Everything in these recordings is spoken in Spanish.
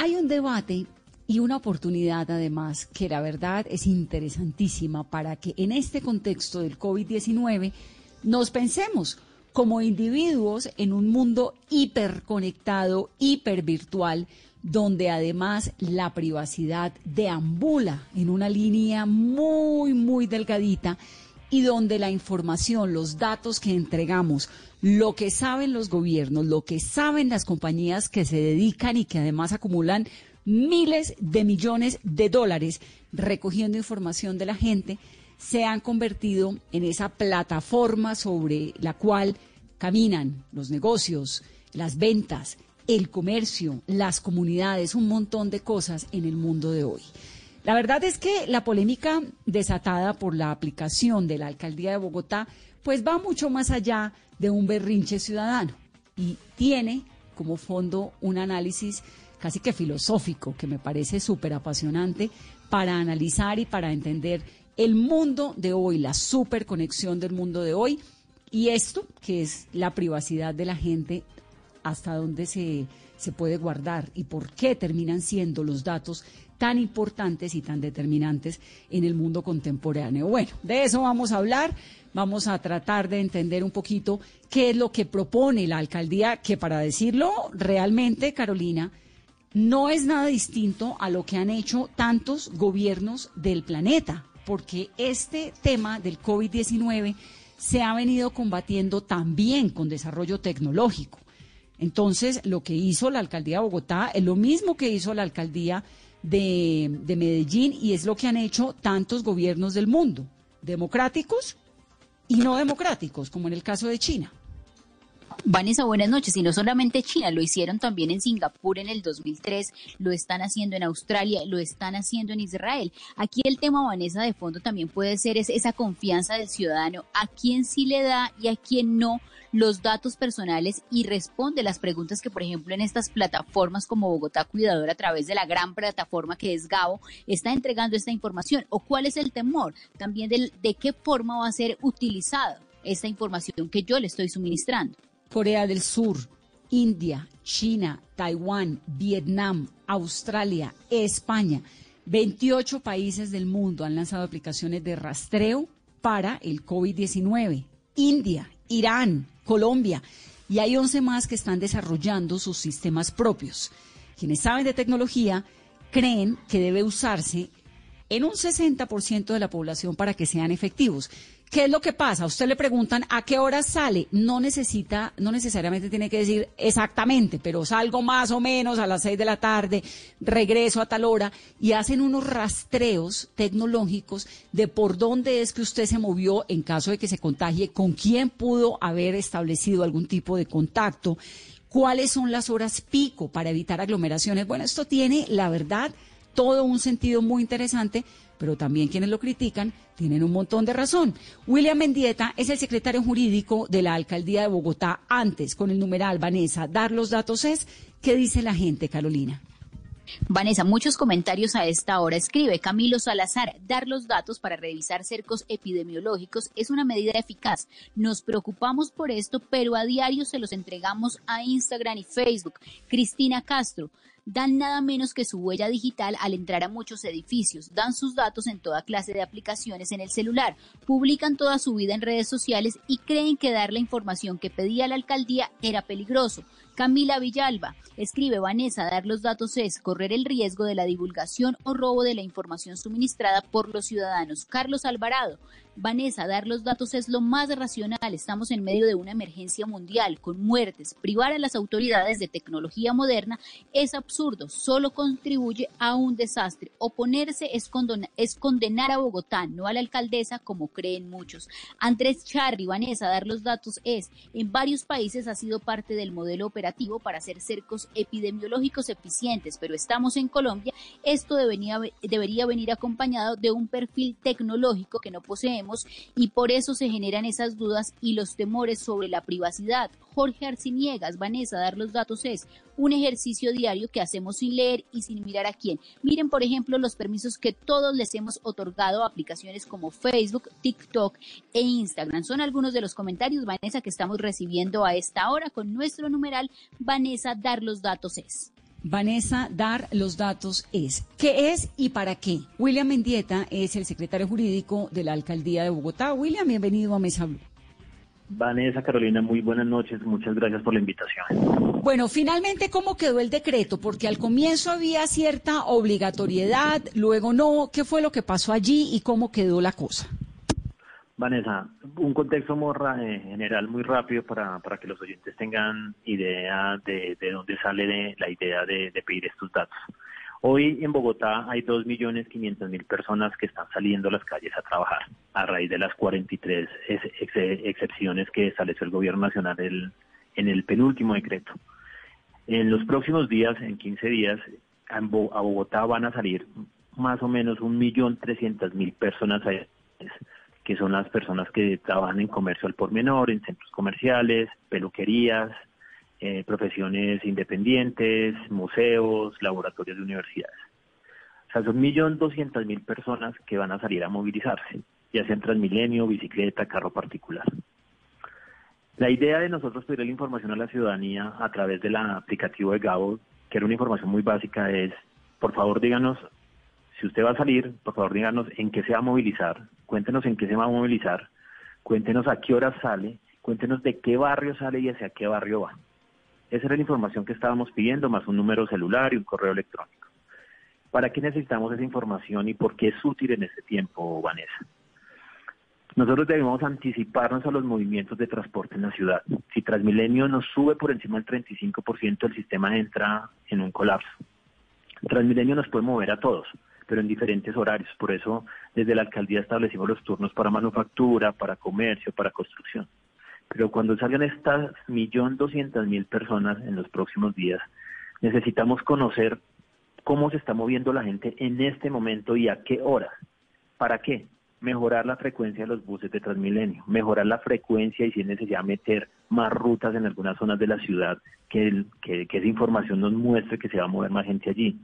hay un debate y una oportunidad además que la verdad es interesantísima para que en este contexto del COVID-19 nos pensemos como individuos en un mundo hiperconectado, hipervirtual, donde además la privacidad deambula en una línea muy, muy delgadita y donde la información, los datos que entregamos, lo que saben los gobiernos, lo que saben las compañías que se dedican y que además acumulan miles de millones de dólares recogiendo información de la gente, se han convertido en esa plataforma sobre la cual caminan los negocios, las ventas, el comercio, las comunidades, un montón de cosas en el mundo de hoy. La verdad es que la polémica desatada por la aplicación de la alcaldía de Bogotá pues va mucho más allá de un berrinche ciudadano y tiene como fondo un análisis casi que filosófico que me parece súper apasionante para analizar y para entender el mundo de hoy, la superconexión del mundo de hoy y esto que es la privacidad de la gente, hasta dónde se, se puede guardar y por qué terminan siendo los datos tan importantes y tan determinantes en el mundo contemporáneo. Bueno, de eso vamos a hablar. Vamos a tratar de entender un poquito qué es lo que propone la alcaldía, que para decirlo realmente, Carolina, no es nada distinto a lo que han hecho tantos gobiernos del planeta porque este tema del COVID-19 se ha venido combatiendo también con desarrollo tecnológico. Entonces, lo que hizo la alcaldía de Bogotá es lo mismo que hizo la alcaldía de, de, Medellín y es lo que han hecho tantos gobiernos del mundo, democráticos y no democráticos, como en el caso de China. Vanessa, buenas noches. Y no solamente China, lo hicieron también en Singapur en el 2003, lo están haciendo en Australia, lo están haciendo en Israel. Aquí el tema, Vanessa, de fondo también puede ser esa confianza del ciudadano, a quién sí le da y a quién no los datos personales y responde las preguntas que, por ejemplo, en estas plataformas como Bogotá Cuidador, a través de la gran plataforma que es Gabo, está entregando esta información. ¿O cuál es el temor? También de, de qué forma va a ser utilizada esta información que yo le estoy suministrando. Corea del Sur, India, China, Taiwán, Vietnam, Australia, España. 28 países del mundo han lanzado aplicaciones de rastreo para el COVID-19. India, Irán, Colombia y hay 11 más que están desarrollando sus sistemas propios. Quienes saben de tecnología creen que debe usarse en un 60% de la población para que sean efectivos. ¿Qué es lo que pasa? usted le preguntan a qué hora sale. No necesita, no necesariamente tiene que decir exactamente, pero salgo más o menos a las seis de la tarde, regreso a tal hora y hacen unos rastreos tecnológicos de por dónde es que usted se movió en caso de que se contagie, con quién pudo haber establecido algún tipo de contacto, cuáles son las horas pico para evitar aglomeraciones. Bueno, esto tiene, la verdad, todo un sentido muy interesante pero también quienes lo critican tienen un montón de razón. William Mendieta es el secretario jurídico de la alcaldía de Bogotá. Antes, con el numeral Vanessa, dar los datos es, ¿qué dice la gente, Carolina? Vanessa, muchos comentarios a esta hora. Escribe Camilo Salazar, dar los datos para revisar cercos epidemiológicos es una medida eficaz. Nos preocupamos por esto, pero a diario se los entregamos a Instagram y Facebook. Cristina Castro, dan nada menos que su huella digital al entrar a muchos edificios, dan sus datos en toda clase de aplicaciones en el celular, publican toda su vida en redes sociales y creen que dar la información que pedía la alcaldía era peligroso. Camila Villalba escribe Vanessa, dar los datos es correr el riesgo de la divulgación o robo de la información suministrada por los ciudadanos. Carlos Alvarado, Vanessa, dar los datos es lo más racional. Estamos en medio de una emergencia mundial con muertes. Privar a las autoridades de tecnología moderna es absurdo, solo contribuye a un desastre. Oponerse es, es condenar a Bogotá, no a la alcaldesa, como creen muchos. Andrés Charri, Vanessa, dar los datos es, en varios países ha sido parte del modelo operativo para hacer cercos epidemiológicos eficientes, pero estamos en Colombia. Esto debería, debería venir acompañado de un perfil tecnológico que no poseemos y por eso se generan esas dudas y los temores sobre la privacidad. Jorge Arciniegas, Vanessa, dar los datos es un ejercicio diario que hacemos sin leer y sin mirar a quién. Miren, por ejemplo, los permisos que todos les hemos otorgado a aplicaciones como Facebook, TikTok e Instagram. Son algunos de los comentarios, Vanessa, que estamos recibiendo a esta hora con nuestro numeral Vanessa, dar los datos es. Vanessa, dar los datos es. ¿Qué es y para qué? William Mendieta es el secretario jurídico de la Alcaldía de Bogotá. William, bienvenido a Mesa Blue. Vanessa, Carolina, muy buenas noches. Muchas gracias por la invitación. Bueno, finalmente, ¿cómo quedó el decreto? Porque al comienzo había cierta obligatoriedad, luego no. ¿Qué fue lo que pasó allí y cómo quedó la cosa? Vanessa, un contexto muy eh, general muy rápido para, para que los oyentes tengan idea de, de dónde sale la idea de, pedir estos datos. Hoy en Bogotá hay 2.500.000 personas que están saliendo a las calles a trabajar a raíz de las 43 excepciones que estableció el Gobierno Nacional en el penúltimo decreto. En los próximos días, en 15 días, a Bogotá van a salir más o menos 1.300.000 personas a que son las personas que trabajan en comercio al por menor, en centros comerciales, peluquerías, eh, profesiones independientes, museos, laboratorios de universidades. O sea, son 1.200.000 personas que van a salir a movilizarse, ya sea en Transmilenio, bicicleta, carro particular. La idea de nosotros pedir la información a la ciudadanía a través del aplicativo de Gabo, que era una información muy básica, es, por favor, díganos si usted va a salir, por favor díganos en qué se va a movilizar, cuéntenos en qué se va a movilizar, cuéntenos a qué hora sale, cuéntenos de qué barrio sale y hacia qué barrio va. Esa era la información que estábamos pidiendo, más un número celular y un correo electrónico. ¿Para qué necesitamos esa información y por qué es útil en este tiempo, Vanessa? Nosotros debemos anticiparnos a los movimientos de transporte en la ciudad. Si Transmilenio nos sube por encima del 35%, el sistema entra en un colapso. Transmilenio nos puede mover a todos, pero en diferentes horarios. Por eso, desde la alcaldía establecimos los turnos para manufactura, para comercio, para construcción. Pero cuando salgan estas millón doscientas mil personas en los próximos días, necesitamos conocer cómo se está moviendo la gente en este momento y a qué hora. ¿Para qué? Mejorar la frecuencia de los buses de Transmilenio, mejorar la frecuencia y si es necesario meter más rutas en algunas zonas de la ciudad, que, que esa información nos muestre que se va a mover más gente allí.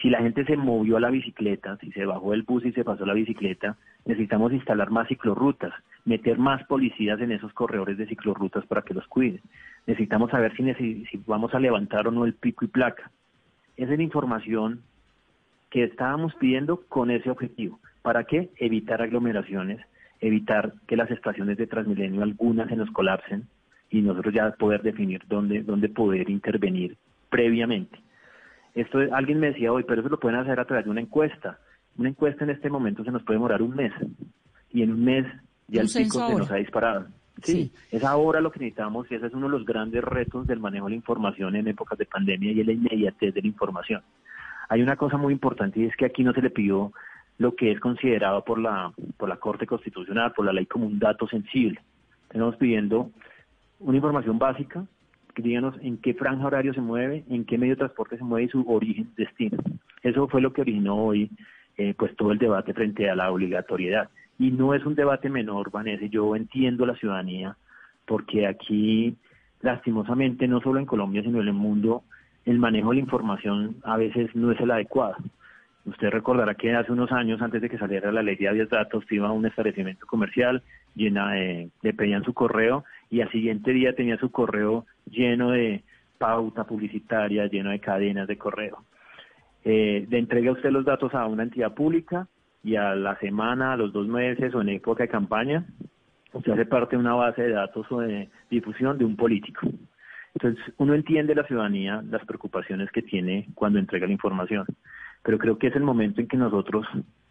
Si la gente se movió a la bicicleta, si se bajó del bus y se pasó la bicicleta, necesitamos instalar más ciclorrutas, meter más policías en esos corredores de ciclorrutas para que los cuiden. Necesitamos saber si, si vamos a levantar o no el pico y placa. Esa es la información que estábamos pidiendo con ese objetivo. ¿Para qué? Evitar aglomeraciones, evitar que las estaciones de Transmilenio algunas se nos colapsen y nosotros ya poder definir dónde, dónde poder intervenir previamente. Esto alguien me decía hoy, pero eso lo pueden hacer a través de una encuesta. Una encuesta en este momento se nos puede demorar un mes y en un mes ya el pico se nos ha disparado. Sí, es ahora lo que necesitamos y ese es uno de los grandes retos del manejo de la información en épocas de pandemia y es la inmediatez de la información. Hay una cosa muy importante y es que aquí no se le pidió lo que es considerado por la, por la Corte Constitucional, por la ley como un dato sensible. Estamos pidiendo una información básica díganos en qué franja horario se mueve, en qué medio de transporte se mueve y su origen, destino. Eso fue lo que originó hoy eh, pues todo el debate frente a la obligatoriedad. Y no es un debate menor, Vanessa, yo entiendo la ciudadanía, porque aquí, lastimosamente, no solo en Colombia, sino en el mundo, el manejo de la información a veces no es el adecuado. Usted recordará que hace unos años, antes de que saliera la ley de datos, iba a un establecimiento comercial, llena de, le pedían su correo y al siguiente día tenía su correo lleno de pauta publicitaria, lleno de cadenas de correo. Eh, le entrega usted los datos a una entidad pública y a la semana, a los dos meses o en época de campaña, usted hace parte de una base de datos o de difusión de un político. Entonces, uno entiende la ciudadanía, las preocupaciones que tiene cuando entrega la información pero creo que es el momento en que nosotros,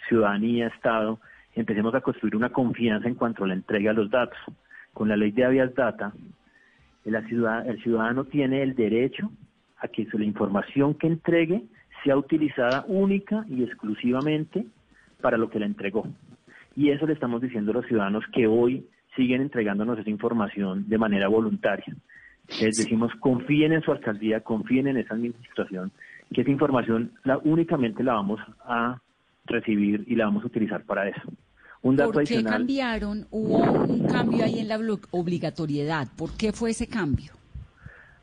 ciudadanía, Estado, empecemos a construir una confianza en cuanto a la entrega de los datos. Con la ley de Avias Data, el ciudadano tiene el derecho a que la información que entregue sea utilizada única y exclusivamente para lo que la entregó. Y eso le estamos diciendo a los ciudadanos que hoy siguen entregándonos esa información de manera voluntaria. Les decimos, confíen en su alcaldía, confíen en esa administración que esa información la, únicamente la vamos a recibir y la vamos a utilizar para eso. Un dato ¿Por qué cambiaron? Hubo un cambio ahí en la obligatoriedad. ¿Por qué fue ese cambio?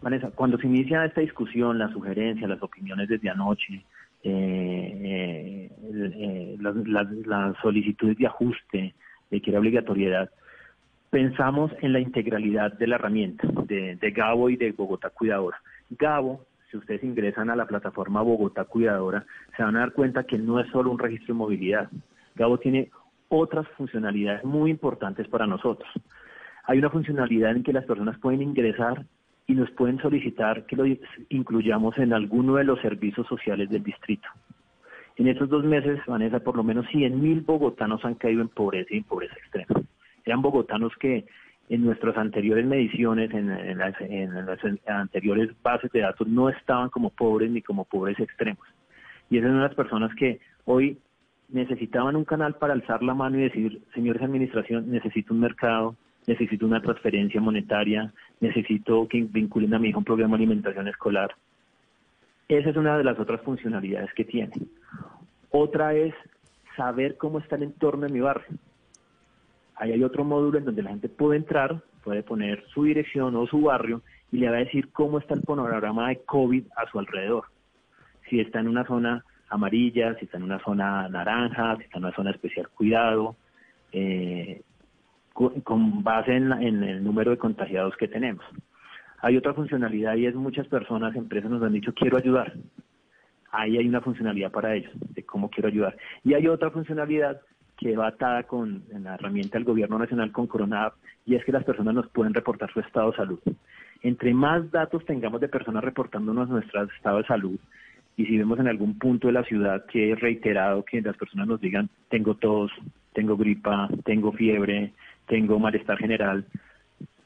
Vanessa, cuando se inicia esta discusión, las sugerencias, las opiniones desde anoche, eh, eh, eh las, solicitudes de ajuste de que era obligatoriedad, pensamos en la integralidad de la herramienta de, de Gabo y de Bogotá Cuidadora. Gabo si ustedes ingresan a la plataforma Bogotá Cuidadora, se van a dar cuenta que no es solo un registro de movilidad. Gabo tiene otras funcionalidades muy importantes para nosotros. Hay una funcionalidad en que las personas pueden ingresar y nos pueden solicitar que lo incluyamos en alguno de los servicios sociales del distrito. En estos dos meses, Vanessa, por lo menos 100.000 bogotanos han caído en pobreza y en pobreza extrema. Eran bogotanos que en nuestras anteriores mediciones, en, las, anteriores bases de datos, no estaban como pobres ni como pobres extremos. Y esas son las personas que hoy necesitaban un canal para alzar la mano y decir, señores administración, necesito un mercado, necesito una transferencia monetaria, necesito que vinculen a mi hijo un programa de alimentación escolar. Esa es una de las otras funcionalidades que tiene. Otra es saber cómo está el entorno de mi barrio. Ahí hay otro módulo en donde la gente puede entrar, puede poner su dirección o su barrio y le va a decir cómo está el panorama de COVID a su alrededor. Si está en una zona amarilla, si está en una zona naranja, si está en una zona especial cuidado, eh, con, base en, el número de contagiados que tenemos. Hay otra funcionalidad y es muchas personas, empresas nos han dicho quiero ayudar. Ahí hay una funcionalidad para ellos, de cómo quiero ayudar. Y hay otra funcionalidad que va atada con la herramienta del gobierno nacional con Corona y es que las personas nos pueden reportar su estado de salud. Entre más datos tengamos de personas reportándonos nuestro estado de salud, y si vemos en algún punto de la ciudad que es reiterado que las personas nos digan tengo tos, tengo gripa, tengo fiebre, tengo malestar general,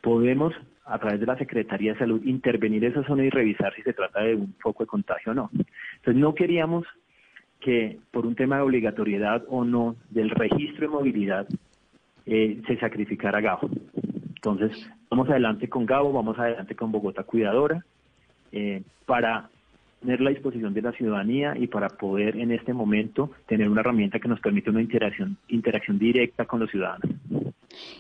podemos a través de la Secretaría de Salud intervenir esa zona y revisar si se trata de un foco de contagio o no. Entonces no queríamos que por un tema de obligatoriedad o no del registro de movilidad eh, se sacrificara Gabo. Entonces vamos adelante con Gabo, vamos adelante con Bogotá Cuidadora eh, para tener la disposición de la ciudadanía y para poder en este momento tener una herramienta que nos permite una interacción, interacción directa con los ciudadanos.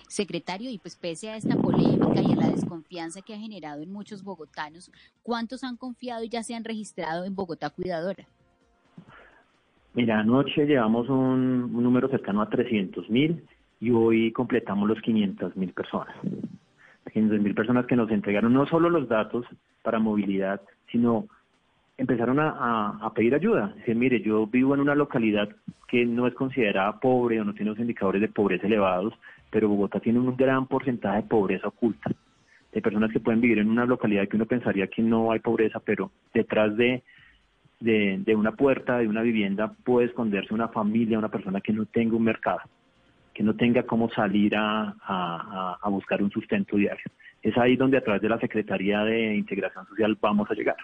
Secretario, y pues pese a esta polémica y a la desconfianza que ha generado en muchos bogotanos, ¿cuántos han confiado y ya se han registrado en Bogotá Cuidadora? Mira, anoche llevamos un, número cercano a 300 mil y hoy completamos los 500 mil personas. 500 mil personas que nos entregaron no solo los datos para movilidad, sino empezaron a, pedir ayuda. Dicen, mire, yo vivo en una localidad que no es considerada pobre o no tiene los indicadores de pobreza elevados, pero Bogotá tiene un gran porcentaje de pobreza oculta. De personas que pueden vivir en una localidad que uno pensaría que no hay pobreza, pero detrás de, de, una puerta, de una vivienda, puede esconderse una familia, una persona que no tenga un mercado, que no tenga cómo salir a, a buscar un sustento diario. Es ahí donde a través de la Secretaría de Integración Social vamos a llegar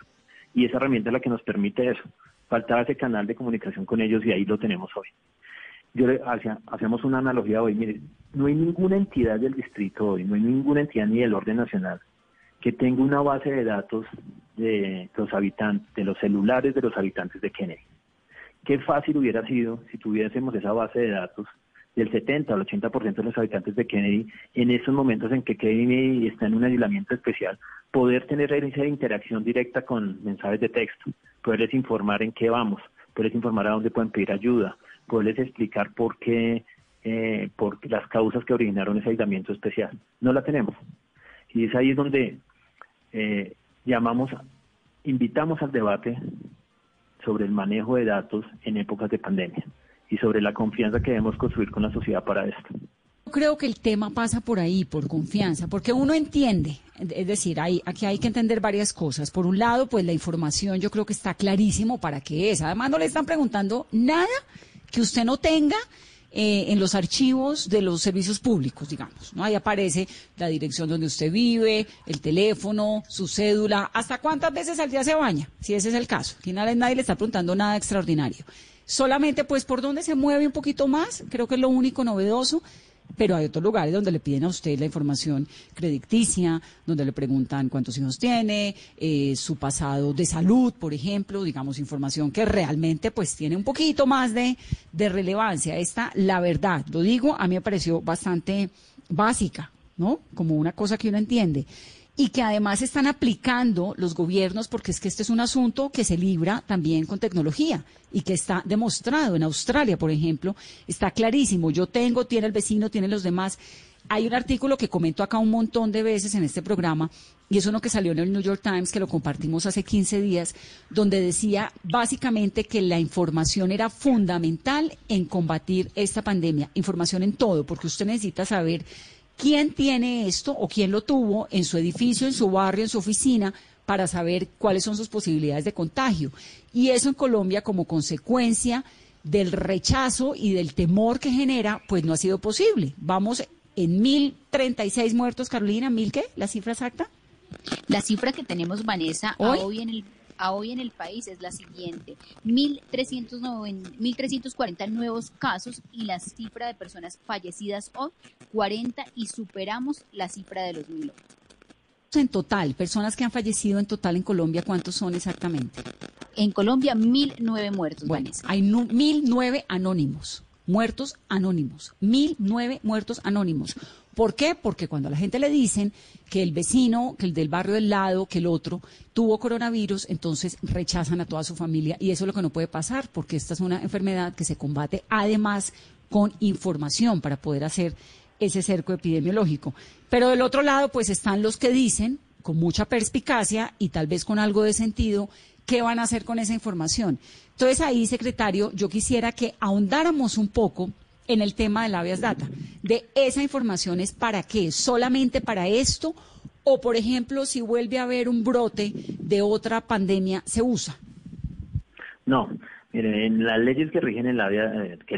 y esa herramienta es la que nos permite eso. Faltaba ese canal de comunicación con ellos y ahí lo tenemos hoy. Yo hacemos una analogía hoy, mire, no hay ninguna entidad del distrito hoy, no hay ninguna entidad ni del orden nacional que tenga una base de datos de los habitantes, de los celulares de los habitantes de Kennedy. Qué fácil hubiera sido si tuviésemos esa base de datos del 70 al 80% de los habitantes de Kennedy, en esos momentos en que Kennedy está en un aislamiento especial, poder tener esa interacción directa con mensajes de texto, poderles informar en qué vamos, poderles informar a dónde pueden pedir ayuda, poderles explicar por qué, eh, por las causas que originaron ese aislamiento especial. No la tenemos. Y es ahí es donde eh, llamamos, invitamos al debate sobre el manejo de datos en épocas de pandemia y sobre la confianza que debemos construir con la sociedad para esto. Creo que el tema pasa por ahí, por confianza, porque uno entiende, es decir, hay, aquí hay que entender varias cosas. Por un lado, pues la información yo creo que está clarísimo para qué es. Además, no le están preguntando nada que usted no tenga eh, en los archivos de los servicios públicos, digamos. ¿no? Ahí aparece la dirección donde usted vive, el teléfono, su cédula, hasta cuántas veces al día se baña, si ese es el caso. Aquí nadie, nadie le está preguntando nada extraordinario. Solamente pues por donde se mueve un poquito más, creo que es lo único novedoso, pero hay otros lugares donde le piden a usted la información crediticia, donde le preguntan cuántos hijos tiene, eh, su pasado de salud, por ejemplo, digamos información que realmente pues tiene un poquito más de, de relevancia. Esta, la verdad, lo digo, a mí me pareció bastante básica, ¿no? Como una cosa que uno entiende y que además están aplicando los gobiernos, porque es que este es un asunto que se libra también con tecnología y que está demostrado en Australia, por ejemplo, está clarísimo. Yo tengo, tiene el vecino, tiene los demás. hay un artículo que comento acá un montón de veces en este programa, y es uno que salió en el New York Times, que lo compartimos hace 15 días, donde decía básicamente que la información era fundamental en combatir esta pandemia. Información en todo, porque usted necesita saber quién tiene esto o quién lo tuvo en su edificio, en su barrio, en su oficina, para saber cuáles son sus posibilidades de contagio. Y eso en Colombia como consecuencia del rechazo y del temor que genera, pues no ha sido posible. Vamos en 1036 muertos, Carolina, ¿mil qué? ¿La cifra exacta? La cifra que tenemos, Vanessa, ¿Hoy? en el hoy en el país es la siguiente, 1.340 nuevos casos y la cifra de personas fallecidas hoy, 40 y superamos la cifra de los mil en total, personas que han fallecido en total en Colombia, ¿cuántos son exactamente? En Colombia, mil nueve muertos. Bueno, hay mil nueve anónimos, muertos anónimos, mil nueve muertos anónimos. ¿Por qué? Porque cuando a la gente le dicen que el vecino, que el del barrio del lado, que el otro tuvo coronavirus, entonces rechazan a toda su familia y eso es lo que no puede pasar porque esta es una enfermedad que se combate además con información para poder hacer ese cerco epidemiológico. Pero del otro lado, pues están los que dicen, con mucha perspicacia y tal vez con algo de sentido, qué van a hacer con esa información. Entonces ahí, secretario, yo quisiera que ahondáramos un poco en el tema de la Avias Data, de esa información es para qué, solamente para esto, o por ejemplo, si vuelve a haber un brote de otra pandemia, ¿se usa? No, Miren, en las leyes que rigen en la eh, que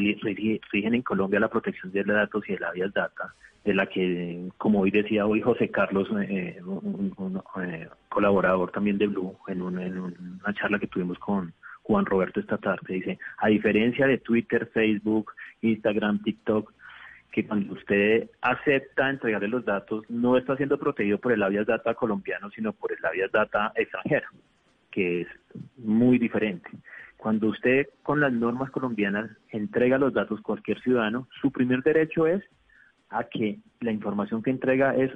rigen en Colombia la protección de datos y el Avias Data, de la que, como hoy decía hoy José Carlos, eh, un, eh, colaborador también de Blue, en, una charla que tuvimos con Juan Roberto esta tarde, dice, a diferencia de Twitter, Facebook, Instagram, TikTok, que cuando usted acepta entregarle los datos, no está siendo protegido por el Avias Data colombiano, sino por el Avias Data extranjero, que es muy diferente. Cuando usted con las normas colombianas entrega los datos a cualquier ciudadano, su primer derecho es a que la información que entrega es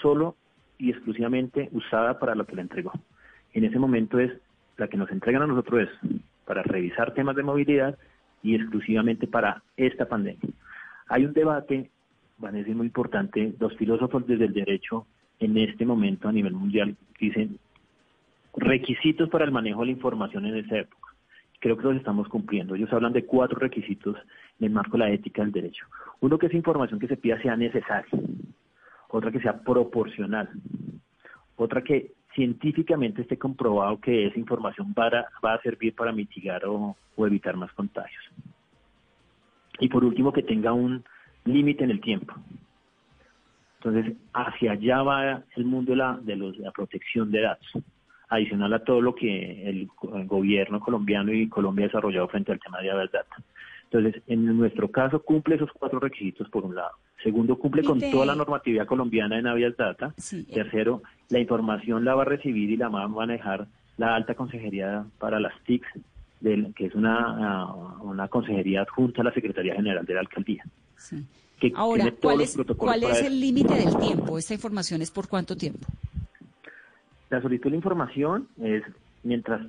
solo y exclusivamente usada para lo que le entregó. En ese momento es la que nos entregan a nosotros es para revisar temas de movilidad y exclusivamente para esta pandemia. Hay un debate, van a decir muy importante, los filósofos desde el derecho en este momento a nivel mundial dicen requisitos para el manejo de la información en esa época creo que los estamos cumpliendo. Ellos hablan de cuatro requisitos en el marco de la ética del derecho. Uno, que esa información que se pida sea necesaria. Otra, que sea proporcional. Otra, que científicamente esté comprobado que esa información va a, servir para mitigar o, evitar más contagios. Y por último, que tenga un límite en el tiempo. Entonces, hacia allá va el mundo de la, de la protección de datos adicional a todo lo que el, gobierno colombiano y Colombia ha desarrollado frente al tema de Avias Data. Entonces, en nuestro caso cumple esos cuatro requisitos por un lado. Segundo, cumple con toda la normatividad colombiana en Avias Data. Tercero, la información la va a recibir y la va a manejar la alta consejería para las TICs, que es una, una consejería adjunta a la Secretaría General de la Alcaldía. Ahora, ¿cuál es, ¿cuál es el límite del tiempo? ¿Esta información es por cuánto tiempo? La solicitud de información es mientras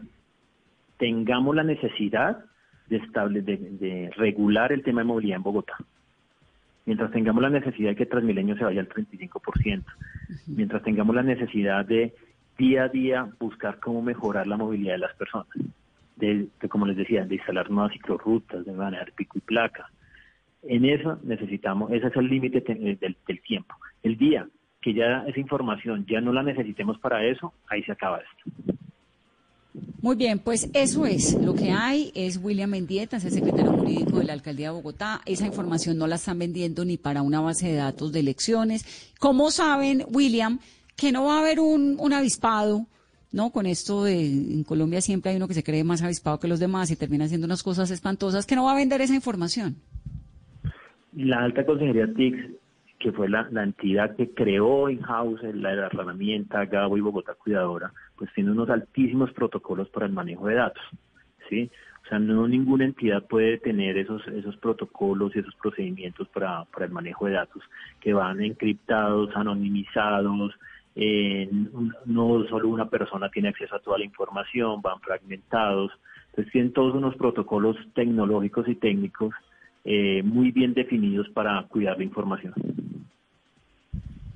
tengamos la necesidad de, estable, de, regular el tema de movilidad en Bogotá. Mientras tengamos la necesidad de que Transmilenio se vaya al 35%, mientras tengamos la necesidad de día a día buscar cómo mejorar la movilidad de las personas, de, como les decía, de instalar nuevas ciclorrutas, de manejar pico y placa. En eso necesitamos, ese es el límite del, del tiempo. El día que ya esa información ya no la necesitemos para eso, ahí se acaba esto. Muy bien, pues eso es. Lo que hay es William Mendieta, es el secretario jurídico de la Alcaldía de Bogotá. Esa información no la están vendiendo ni para una base de datos de elecciones. ¿Cómo saben, William, que no va a haber un, un avispado? ¿no? Con esto de, en Colombia siempre hay uno que se cree más avispado que los demás y termina haciendo unas cosas espantosas, que no va a vender esa información. La alta consejería TICS que fue la, entidad que creó in-house la, la, herramienta Gabo y Bogotá Cuidadora, pues tiene unos altísimos protocolos para el manejo de datos, ¿sí? O sea, no ninguna entidad puede tener esos esos protocolos y esos procedimientos para, para el manejo de datos que van encriptados, anonimizados, no solo una persona tiene acceso a toda la información, van fragmentados, entonces tienen todos unos protocolos tecnológicos y técnicos eh, muy bien definidos para cuidar la información.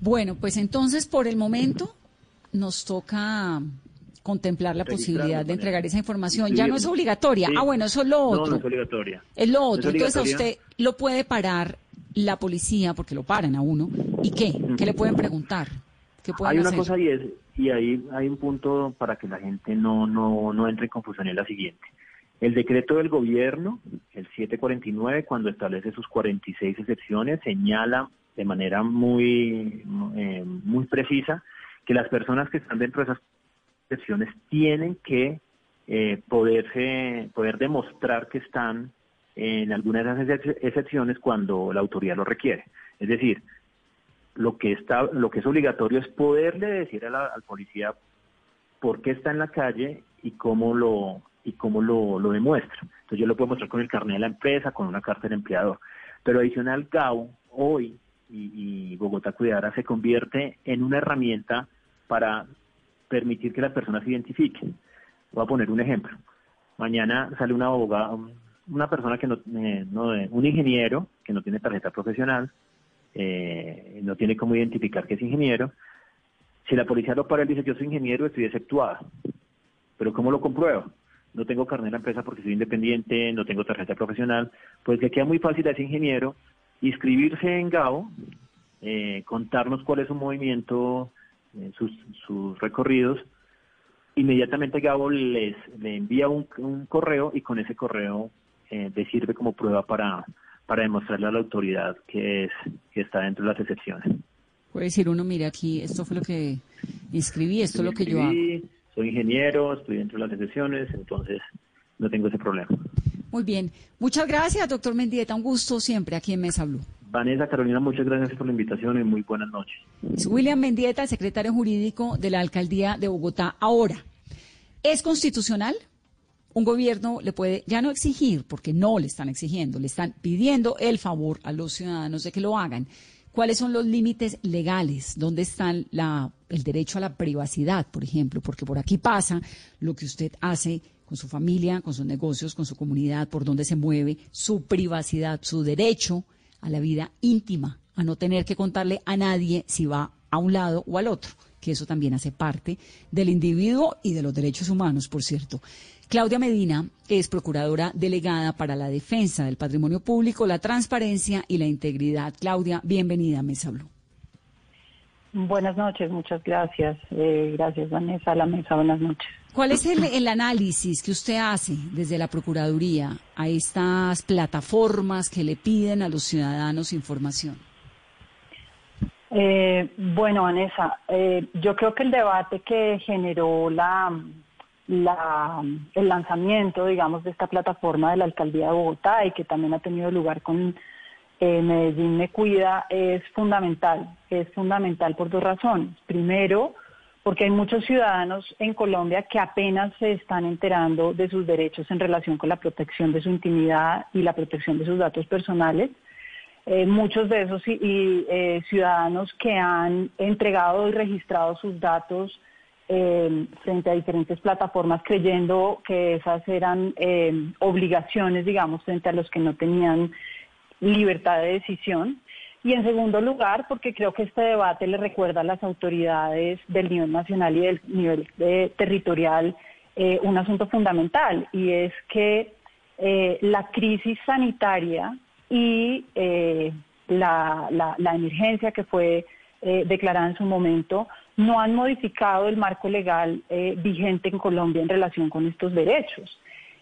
Bueno, pues entonces por el momento nos toca contemplar la posibilidad de entregar esa información. Ya no es obligatoria. Ah, bueno, eso es lo otro. No, no es obligatoria. Es lo otro. Entonces a usted lo puede parar la policía, porque lo paran a uno. ¿Y qué? ¿Qué le pueden preguntar? ¿Qué hay una cosa y es, y ahí hay un punto para que la gente no, no, no entre en confusión, es la siguiente. El decreto del gobierno, el 749, cuando establece sus 46 excepciones, señala de manera muy, eh, muy precisa que las personas que están dentro de esas excepciones tienen que eh, poderse, poder demostrar que están en alguna de esas excepciones cuando la autoridad lo requiere. Es decir, lo que está, lo que es obligatorio es poderle decir al policía por qué está en la calle y cómo lo y cómo lo, lo demuestra. Entonces yo lo puedo mostrar con el carnet de la empresa, con una carta del empleador. Pero adicional, GAU hoy y, y Bogotá Cuidara se convierte en una herramienta para permitir que las personas se identifiquen. Voy a poner un ejemplo. Mañana sale una abogada, una persona que no, eh, no un ingeniero que no tiene tarjeta profesional, eh, no tiene cómo identificar que es ingeniero. Si la policía lo para, él dice, yo soy ingeniero, estoy exceptuada. Pero ¿cómo lo compruebo? No tengo carnet de la empresa porque soy independiente, no tengo tarjeta profesional. Pues que queda muy fácil a ese ingeniero inscribirse en GAO, eh, contarnos cuál es su movimiento, eh, sus, sus recorridos. Inmediatamente GAO les, le envía un, correo y con ese correo eh, le sirve como prueba para para demostrarle a la autoridad que, es, que está dentro de las excepciones. Puede decir uno, mire, aquí esto fue lo que inscribí, esto es lo que yo hago. Soy ingeniero, estoy dentro de las excepciones, entonces no tengo ese problema. Muy bien. Muchas gracias, doctor Mendieta. Un gusto siempre aquí en Mesa Blue. Vanessa, Carolina, muchas gracias por la invitación y muy buenas noches. William Mendieta, secretario jurídico de la Alcaldía de Bogotá. Ahora, ¿es constitucional? un gobierno le puede ya no exigir, porque no le están exigiendo, le están pidiendo el favor a los ciudadanos de que lo hagan. ¿Cuáles son los límites legales? ¿Dónde está el derecho a la privacidad, por ejemplo? Porque por aquí pasa lo que usted hace con su familia, con sus negocios, con su comunidad, por dónde se mueve, su privacidad, su derecho a la vida íntima, a no tener que contarle a nadie si va a un lado o al otro, que eso también hace parte del individuo y de los derechos humanos, por cierto. Claudia Medina es procuradora delegada para la defensa del patrimonio público, la transparencia y la integridad. Claudia, bienvenida a Mesa Blue. Buenas noches, muchas gracias. Eh, gracias, Vanessa, la mesa. Buenas noches. ¿Cuál es el, análisis que usted hace desde la Procuraduría a estas plataformas que le piden a los ciudadanos información? Eh, bueno, Vanessa, eh, yo creo que el debate que generó la, el lanzamiento, digamos, de esta plataforma de la Alcaldía de Bogotá y que también ha tenido lugar con eh, Medellín Me Cuida es fundamental. Es fundamental por dos razones. Primero, porque hay muchos ciudadanos en Colombia que apenas se están enterando de sus derechos en relación con la protección de su intimidad y la protección de sus datos personales. Eh, muchos de esos eh, ciudadanos que han entregado y registrado sus datos eh, frente a diferentes plataformas creyendo que esas eran eh, obligaciones, digamos, frente a los que no tenían libertad de decisión. Y en segundo lugar, porque creo que este debate le recuerda a las autoridades del nivel nacional y del nivel territorial eh, un asunto fundamental, y es que la crisis sanitaria y la, emergencia que fue declarada en su momento no han modificado el marco legal eh, vigente en Colombia en relación con estos derechos.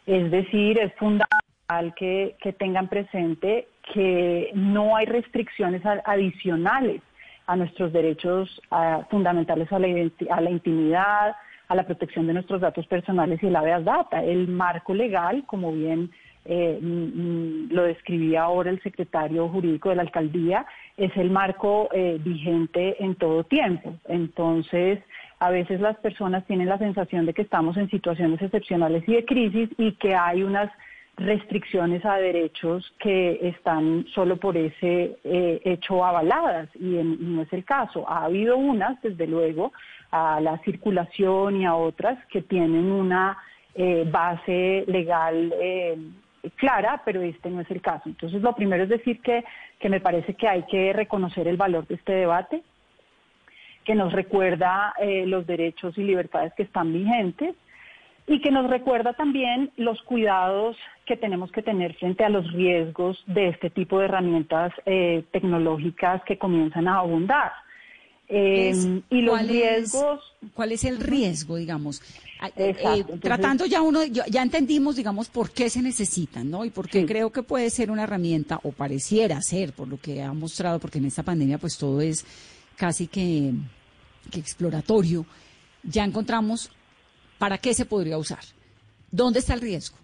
Es decir, es fundamental que, tengan presente que no hay restricciones adicionales a nuestros derechos fundamentales a la, a la intimidad, a la protección de nuestros datos personales y la habeas data. El marco legal, como bien eh, mm, mm, lo describía ahora el secretario jurídico de la alcaldía, es el marco eh, vigente en todo tiempo. Entonces, a veces las personas tienen la sensación de que estamos en situaciones excepcionales y de crisis y que hay unas restricciones a derechos que están solo por ese eh, hecho avaladas y, no es el caso. Ha habido unas, desde luego, a la circulación y a otras que tienen una eh, base legal clara, pero este no es el caso. Entonces, lo primero es decir que, que me parece que hay que reconocer el valor de este debate, que nos recuerda eh, los derechos y libertades que están vigentes y que nos recuerda también los cuidados que tenemos que tener frente a los riesgos de este tipo de herramientas eh, tecnológicas que comienzan a abundar. Em, y los riesgos. ¿Cuál es el riesgo, digamos? Ah, eh, eh, tratando ya uno, ya entendimos, digamos, por qué se necesitan, ¿no? Y por qué creo que puede ser una herramienta, o pareciera ser, por lo que ha mostrado, porque en esta pandemia, pues todo es casi que, que exploratorio. Ya encontramos para qué se podría usar. ¿Dónde está el riesgo?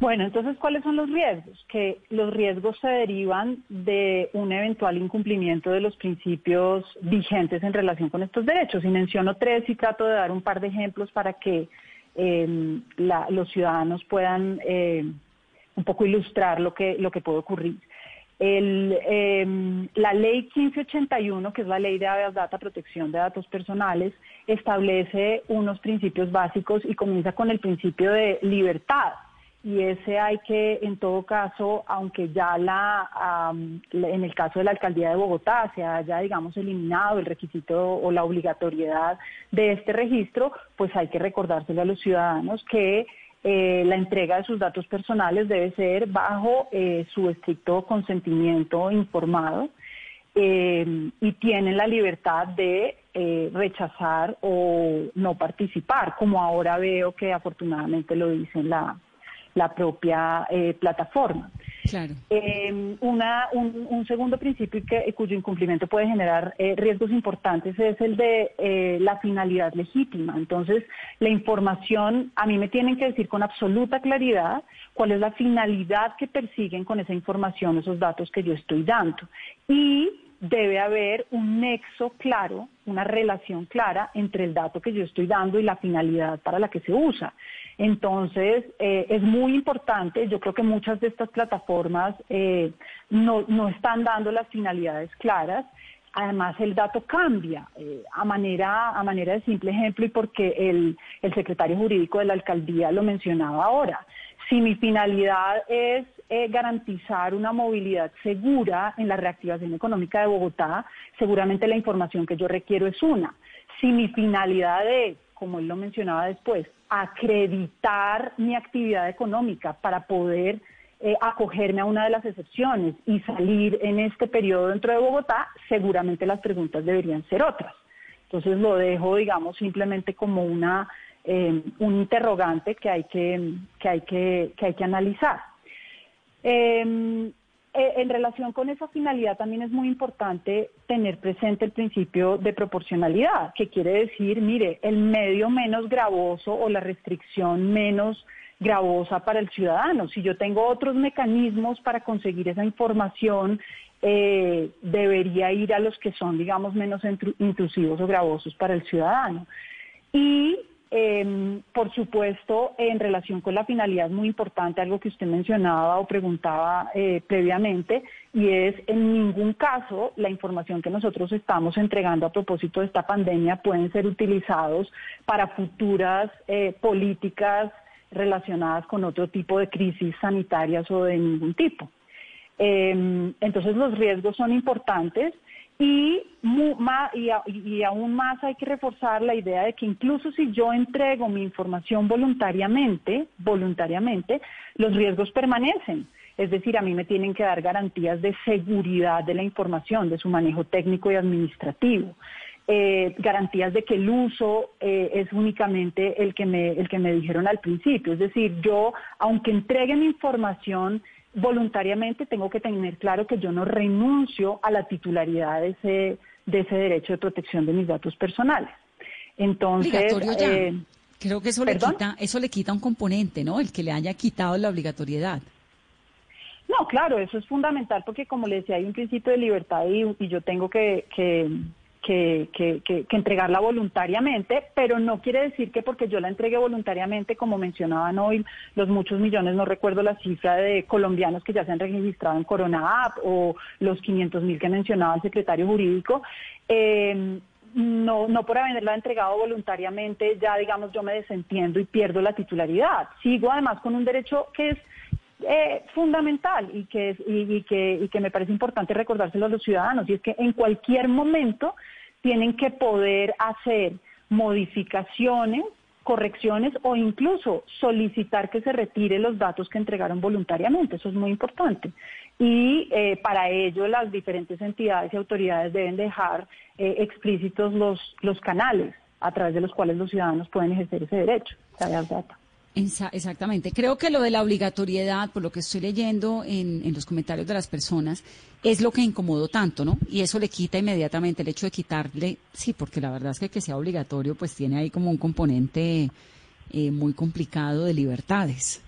Bueno, entonces, ¿cuáles son los riesgos? Que los riesgos se derivan de un eventual incumplimiento de los principios vigentes en relación con estos derechos. Y menciono tres y trato de dar un par de ejemplos para que em, los ciudadanos puedan eh, un poco ilustrar lo que, lo que puede ocurrir. Em, la ley 1581, que es la ley de data, protección de datos personales, establece unos principios básicos y comienza con el principio de libertad. Y ese hay que, en todo caso, aunque ya la, en el caso de la alcaldía de Bogotá se haya, digamos, eliminado el requisito o la obligatoriedad de este registro, pues hay que recordárselo a los ciudadanos que eh, la entrega de sus datos personales debe ser bajo eh, su estricto consentimiento informado eh, y tienen la libertad de rechazar o no participar, como ahora veo que afortunadamente lo dicen la la propia eh, plataforma. Em, una, un, segundo principio que, cuyo incumplimiento puede generar eh, riesgos importantes es el de eh, la finalidad legítima. Entonces, la información, a mí me tienen que decir con absoluta claridad cuál es la finalidad que persiguen con esa información, esos datos que yo estoy dando. Y debe haber un nexo claro, una relación clara entre el dato que yo estoy dando y la finalidad para la que se usa. Entonces, eh, es muy importante, yo creo que muchas de estas plataformas eh, no, no, están dando las finalidades claras. Además, el dato cambia eh, a, manera, a manera de simple ejemplo y porque el, el secretario jurídico de la alcaldía lo mencionaba ahora. Si mi finalidad es garantizar una movilidad segura en la reactivación económica de Bogotá, seguramente la información que yo requiero es una. Si mi finalidad es, como él lo mencionaba después, acreditar mi actividad económica para poder eh, acogerme a una de las excepciones y salir en este periodo dentro de Bogotá, seguramente las preguntas deberían ser otras. Entonces lo dejo, digamos, simplemente como una eh, un interrogante que hay que, que, hay que, que, hay que analizar. Em, eh, en relación con esa finalidad también es muy importante tener presente el principio de proporcionalidad, que quiere decir, mire, el medio menos gravoso o la restricción menos gravosa para el ciudadano. Si yo tengo otros mecanismos para conseguir esa información, eh, debería ir a los que son, digamos, menos intrusivos o gravosos para el ciudadano. Y eh, por supuesto, en relación con la finalidad muy importante, algo que usted mencionaba o preguntaba eh, previamente, y es en ningún caso la información que nosotros estamos entregando a propósito de esta pandemia pueden ser utilizados para futuras eh, políticas relacionadas con otro tipo de crisis sanitarias o de ningún tipo. Em, entonces los riesgos son importantes y, y, aún más hay que reforzar la idea de que incluso si yo entrego mi información voluntariamente, voluntariamente, los riesgos permanecen. Es decir, a mí me tienen que dar garantías de seguridad de la información, de su manejo técnico y administrativo. Eh, garantías de que el uso eh, es únicamente el que, me, el que me dijeron al principio. Es decir, yo, aunque entregue mi información voluntariamente tengo que tener claro que yo no renuncio a la titularidad de ese, de ese derecho de protección de mis datos personales. Entonces, eh, creo que eso le, quita, eso le quita un componente, ¿no? El que le haya quitado la obligatoriedad. No, claro, eso es fundamental porque como le decía, hay un principio de libertad y, y yo tengo que, que que, que, que, entregarla voluntariamente, pero no quiere decir que porque yo la entregué voluntariamente, como mencionaban hoy los muchos millones, no recuerdo la cifra de colombianos que ya se han registrado en Corona App o los 500 mil que mencionaba el secretario jurídico, eh, no, no por haberla entregado voluntariamente, ya digamos yo me desentiendo y pierdo la titularidad. Sigo además con un derecho que es eh, fundamental y que, y, que, y que me parece importante recordárselo a los ciudadanos, y es que en cualquier momento tienen que poder hacer modificaciones correcciones o incluso solicitar que se retire los datos que entregaron voluntariamente. Eso es muy importante. Y eh, para ello las diferentes entidades y autoridades deben dejar eh, explícitos los, los canales a través de los cuales los ciudadanos pueden ejercer ese derecho, Exactamente. Creo que lo de la obligatoriedad, por lo que estoy leyendo en, en, los comentarios de las personas, es lo que incomodó tanto, ¿no? Y eso le quita inmediatamente el hecho de quitarle, sí, porque la verdad es que que sea obligatorio, pues tiene ahí como un componente eh, muy complicado de libertades.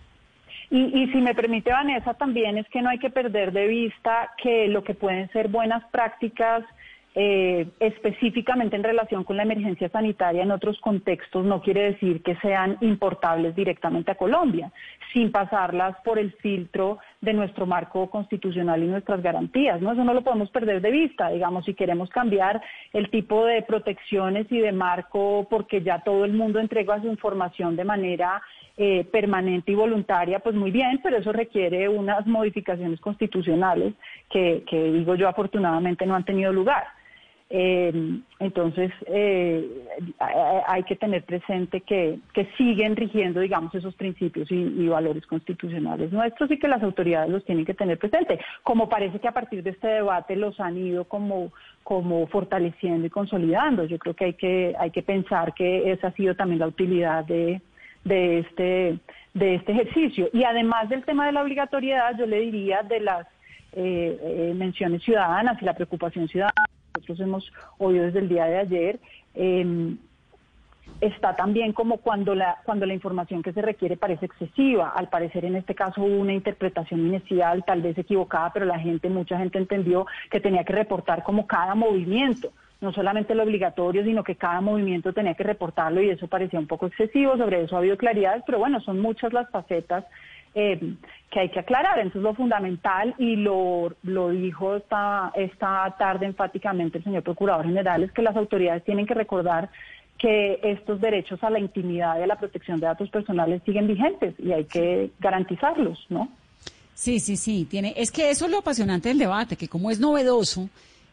Y, y si me permite, Vanessa, también es que no hay que perder de vista que lo que pueden ser buenas prácticas eh, específicamente en relación con la emergencia sanitaria en otros contextos no quiere decir que sean importables directamente a Colombia, sin pasarlas por el filtro de nuestro marco constitucional y nuestras garantías. ¿no? Eso no lo podemos perder de vista. Digamos, si queremos cambiar el tipo de protecciones y de marco porque ya todo el mundo entrega su información de manera eh, permanente y voluntaria, pues muy bien, pero eso requiere unas modificaciones constitucionales que, que digo yo, afortunadamente no han tenido lugar. Eh, entonces, eh, hay que tener presente que, siguen rigiendo, digamos, esos principios y, valores constitucionales nuestros y que las autoridades los tienen que tener presente. Como parece que a partir de este debate los han ido como, como fortaleciendo y consolidando. Yo creo que hay que, hay que pensar que esa ha sido también la utilidad de, de, este, de este ejercicio. Y además del tema de la obligatoriedad, yo le diría de las eh, eh menciones ciudadanas y la preocupación ciudadana nosotros hemos oído desde el día de ayer, em, está también como cuando la, cuando la información que se requiere parece excesiva. Al parecer en este caso hubo una interpretación inicial, tal vez equivocada, pero la gente, mucha gente entendió que tenía que reportar como cada movimiento no solamente lo obligatorio, sino que cada movimiento tenía que reportarlo y eso parecía un poco excesivo, sobre eso ha habido claridades, pero bueno, son muchas las facetas eh, que hay que aclarar. Entonces lo fundamental, y lo, lo dijo esta, esta tarde enfáticamente el señor Procurador General, es que las autoridades tienen que recordar que estos derechos a la intimidad y a la protección de datos personales siguen vigentes y hay que garantizarlos, ¿no? Sí, sí, sí. Tiene, es que eso es lo apasionante del debate, que como es novedoso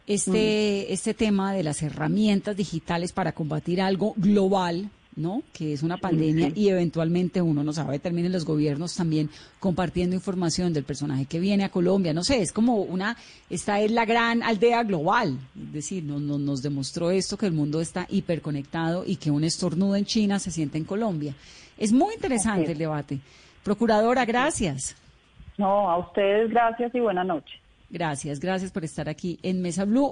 este, mm. este tema de las herramientas digitales para combatir algo global, ¿no? Que es una pandemia y eventualmente uno no sabe, terminen los gobiernos también compartiendo información del personaje que viene a Colombia, no sé, es como una, esta es la gran aldea global, es decir, no, nos demostró esto que el mundo está hiperconectado y que un estornudo en China se siente en Colombia. Es muy interesante el debate. Procuradora, gracias. No, a ustedes gracias y buena noche. Gracias, gracias por estar aquí en Mesa Blue.